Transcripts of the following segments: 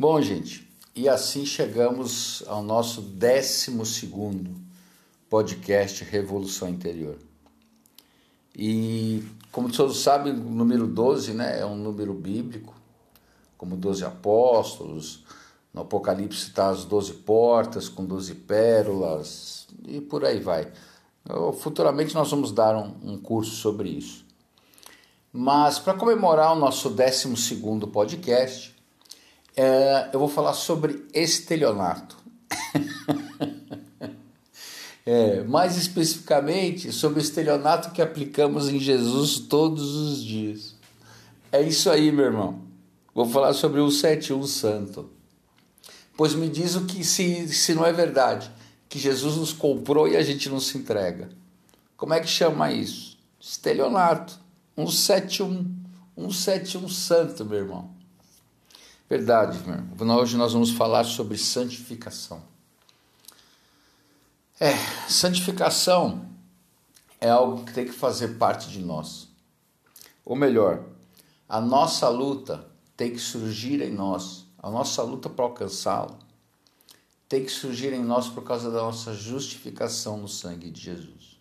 Bom, gente, e assim chegamos ao nosso 12 podcast Revolução Interior. E como todos sabem, o número 12 né, é um número bíblico, como 12 apóstolos. No Apocalipse está as 12 portas com 12 pérolas e por aí vai. Futuramente nós vamos dar um, um curso sobre isso. Mas para comemorar o nosso 12 podcast, é, eu vou falar sobre estelionato. é, mais especificamente sobre o estelionato que aplicamos em Jesus todos os dias. É isso aí, meu irmão. Vou falar sobre o 71 Santo. Pois me diz o que se, se não é verdade, que Jesus nos comprou e a gente não se entrega. Como é que chama isso? Estelionato. 171. 171 Santo, meu irmão. Verdade, meu irmão. Hoje nós vamos falar sobre santificação. É, santificação é algo que tem que fazer parte de nós. Ou melhor, a nossa luta tem que surgir em nós, a nossa luta para alcançá-la tem que surgir em nós por causa da nossa justificação no sangue de Jesus.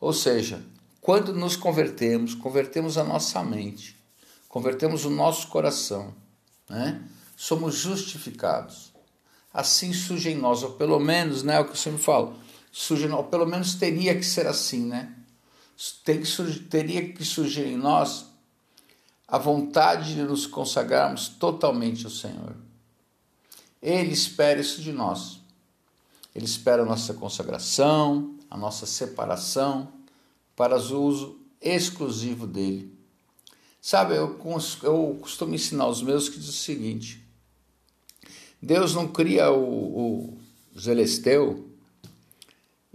Ou seja, quando nos convertemos, convertemos a nossa mente, convertemos o nosso coração, né? somos justificados. Assim surge em nós, ou pelo menos, né, é o que eu sempre falo, surge, ou pelo menos teria que ser assim, né? Tem que surgir, teria que surgir em nós a vontade de nos consagrarmos totalmente ao Senhor. Ele espera isso de nós. Ele espera a nossa consagração, a nossa separação, para o uso exclusivo dele. Sabe, eu, eu costumo ensinar os meus que diz o seguinte: Deus não cria o, o Zelesteu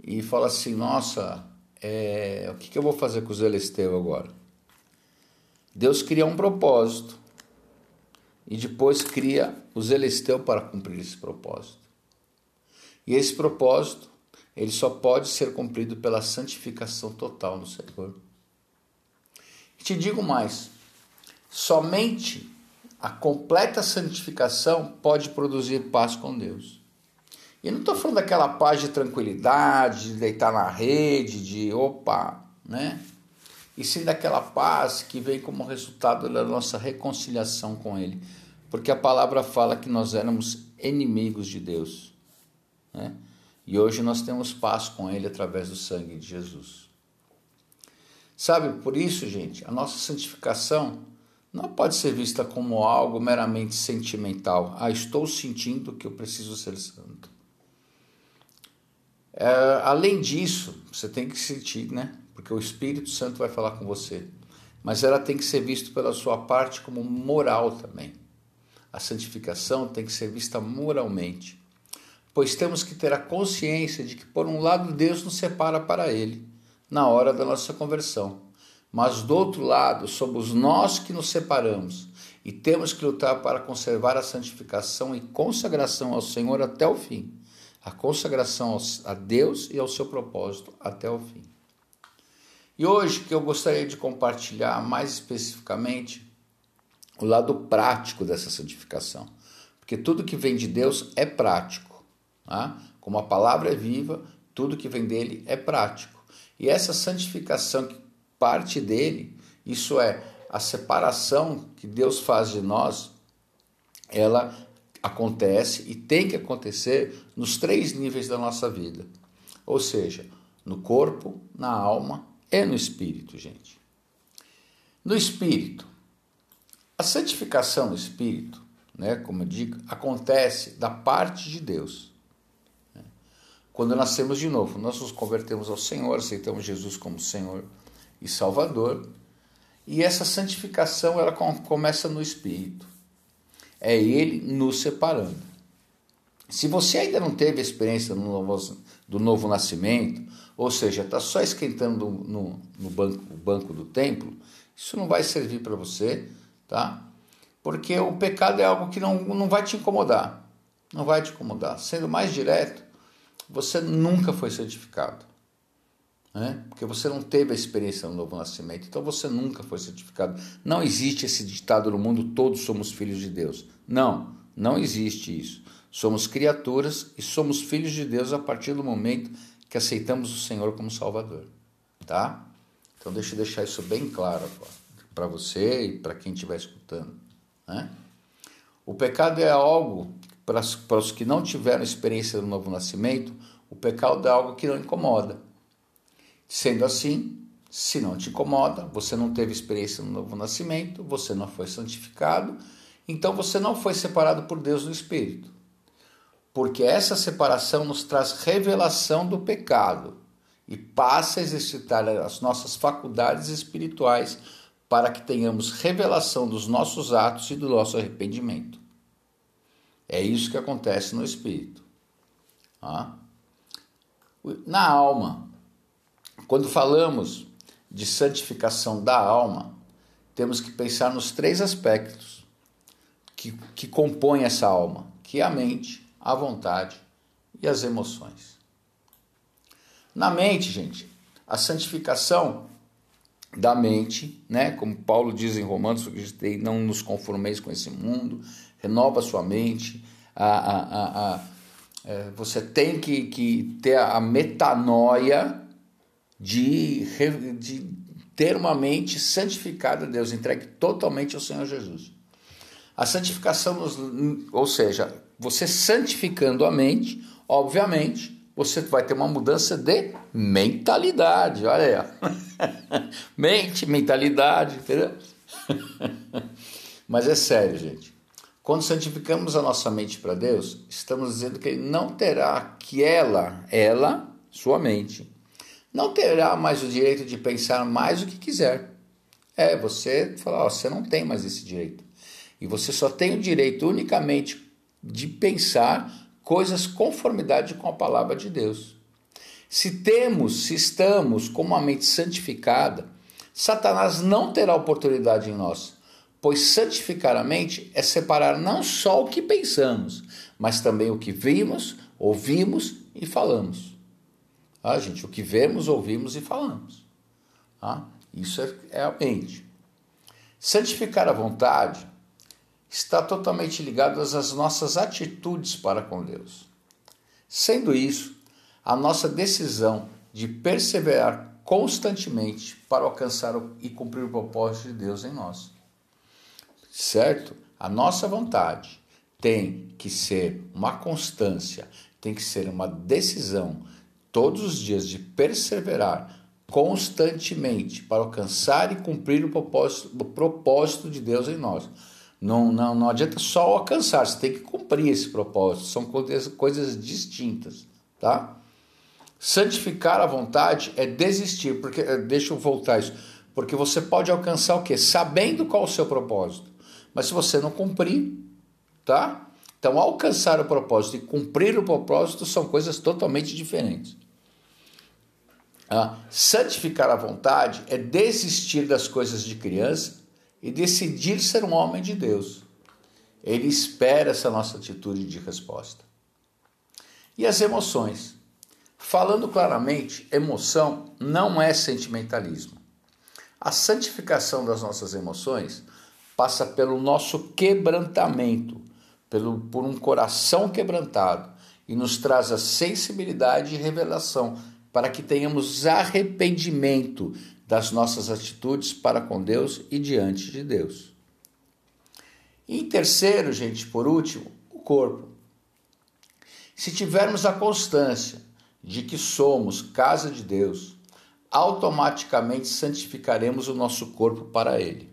e fala assim, nossa, é, o que, que eu vou fazer com o Zelesteu agora? Deus cria um propósito e depois cria o Zelesteu para cumprir esse propósito. E esse propósito, ele só pode ser cumprido pela santificação total no Senhor. E te digo mais, somente a completa santificação pode produzir paz com Deus. E não estou falando daquela paz de tranquilidade, de deitar na rede, de opa, né? E sim daquela paz que vem como resultado da nossa reconciliação com Ele porque a palavra fala que nós éramos inimigos de Deus. Né? E hoje nós temos paz com Ele através do sangue de Jesus. Sabe, por isso, gente, a nossa santificação não pode ser vista como algo meramente sentimental. Ah, estou sentindo que eu preciso ser santo. É, além disso, você tem que sentir, né? Porque o Espírito Santo vai falar com você. Mas ela tem que ser vista pela sua parte como moral também. A santificação tem que ser vista moralmente, pois temos que ter a consciência de que, por um lado, Deus nos separa para Ele na hora da nossa conversão, mas do outro lado, somos nós que nos separamos e temos que lutar para conservar a santificação e consagração ao Senhor até o fim. A consagração a Deus e ao seu propósito até o fim. E hoje que eu gostaria de compartilhar mais especificamente o lado prático dessa santificação. Porque tudo que vem de Deus é prático. Tá? Como a palavra é viva, tudo que vem dele é prático. E essa santificação que parte dele, isso é, a separação que Deus faz de nós, ela acontece e tem que acontecer nos três níveis da nossa vida. Ou seja, no corpo, na alma e no espírito, gente. No espírito, a santificação do Espírito, né, como eu digo, acontece da parte de Deus. Né? Quando nascemos de novo, nós nos convertemos ao Senhor, aceitamos Jesus como Senhor e Salvador, e essa santificação ela começa no Espírito. É Ele nos separando. Se você ainda não teve experiência do novo, do novo nascimento, ou seja, está só esquentando no, no banco, banco do templo, isso não vai servir para você tá? Porque o pecado é algo que não, não vai te incomodar. Não vai te incomodar. Sendo mais direto, você nunca foi certificado. Né? Porque você não teve a experiência do novo nascimento. Então você nunca foi certificado. Não existe esse ditado no mundo: todos somos filhos de Deus. Não, Não existe isso. Somos criaturas e somos filhos de Deus a partir do momento que aceitamos o Senhor como Salvador, tá? Então deixa eu deixar isso bem claro para você e para quem estiver escutando, né? O pecado é algo para, os que não tiveram experiência do novo nascimento, o pecado é algo que não incomoda. Sendo assim, se não te incomoda, você não teve experiência no novo nascimento, você não foi santificado, então você não foi separado por Deus no Espírito. Porque essa separação nos traz revelação do pecado e passa a exercitar as nossas faculdades espirituais para que tenhamos revelação dos nossos atos e do nosso arrependimento. É isso que acontece no Espírito. Na alma, quando falamos de santificação da alma, temos que pensar nos três aspectos que, que compõem essa alma, que é a mente, a vontade e as emoções. Na mente, gente, a santificação da mente, né? Como Paulo diz em Romanos, não nos conformeis com esse mundo, renova sua mente. A, a, a, a é, você tem que, que ter a metanoia de, de ter uma mente santificada a Deus, entregue totalmente ao Senhor Jesus. A santificação, ou seja, você santificando a mente, obviamente, você vai ter uma mudança de mentalidade. Olha aí. mente, mentalidade, entendeu? Mas é sério, gente. Quando santificamos a nossa mente para Deus, estamos dizendo que Ele não terá que ela, ela, sua mente, não terá mais o direito de pensar mais o que quiser. É, você fala, ó, você não tem mais esse direito. E você só tem o direito unicamente de pensar coisas conformidade com a palavra de Deus. Se temos, se estamos com uma mente santificada, Satanás não terá oportunidade em nós, pois santificar a mente é separar não só o que pensamos, mas também o que vimos, ouvimos e falamos. Ah, gente, o que vemos, ouvimos e falamos. Ah, isso é, é a mente. Santificar a vontade está totalmente ligado às nossas atitudes para com Deus. Sendo isso, a nossa decisão de perseverar constantemente para alcançar e cumprir o propósito de Deus em nós. Certo? A nossa vontade tem que ser uma constância, tem que ser uma decisão todos os dias de perseverar constantemente para alcançar e cumprir o propósito, o propósito de Deus em nós. Não, não, não adianta só alcançar, você tem que cumprir esse propósito, são coisas, distintas, tá? Santificar a vontade é desistir, porque eh, deixa eu voltar isso, porque você pode alcançar o quê? Sabendo qual o seu propósito. Mas se você não cumprir, tá? Então, alcançar o propósito e cumprir o propósito são coisas totalmente diferentes. Ah, santificar a vontade é desistir das coisas de criança e decidir ser um homem de Deus. Ele espera essa nossa atitude de resposta. E as emoções? Falando claramente, emoção não é sentimentalismo. A santificação das nossas emoções passa pelo nosso quebrantamento, pelo, por um coração quebrantado e nos traz a sensibilidade e revelação para que tenhamos arrependimento das nossas atitudes para com Deus e diante de Deus. E em terceiro, gente, por último, o corpo. Se tivermos a constância de que somos casa de Deus, automaticamente santificaremos o nosso corpo para Ele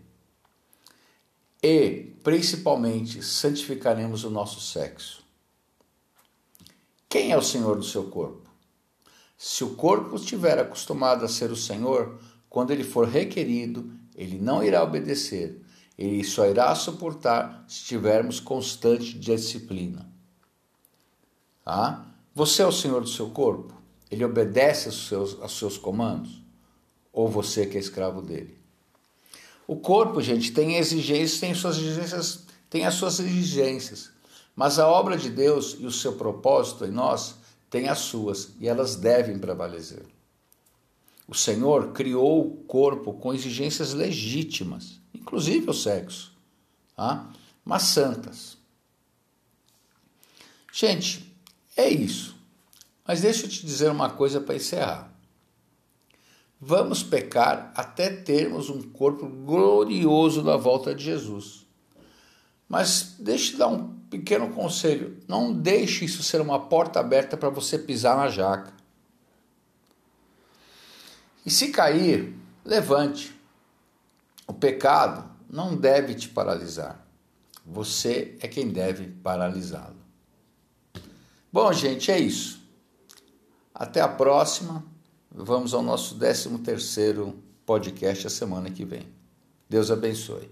e, principalmente, santificaremos o nosso sexo. Quem é o Senhor do seu corpo? Se o corpo estiver acostumado a ser o Senhor, quando ele for requerido, ele não irá obedecer, ele só irá suportar se tivermos constante disciplina. Ah? Você é o Senhor do seu corpo? Ele obedece aos seus, aos seus comandos? Ou você que é escravo dele? O corpo, gente, tem exigências, tem suas exigências, tem as suas exigências. Mas a obra de Deus e o seu propósito em nós têm as suas e elas devem prevalecer. O Senhor criou o corpo com exigências legítimas, inclusive o sexo, tá? mas santas. Gente, é isso. Mas deixa eu te dizer uma coisa para encerrar. Vamos pecar até termos um corpo glorioso na volta de Jesus. Mas deixa eu dar um pequeno conselho: não deixe isso ser uma porta aberta para você pisar na jaca. E se cair, levante. O pecado não deve te paralisar. Você é quem deve paralisá-lo. Bom, gente, é isso. Até a próxima. Vamos ao nosso 13 terceiro podcast a semana que vem. Deus abençoe.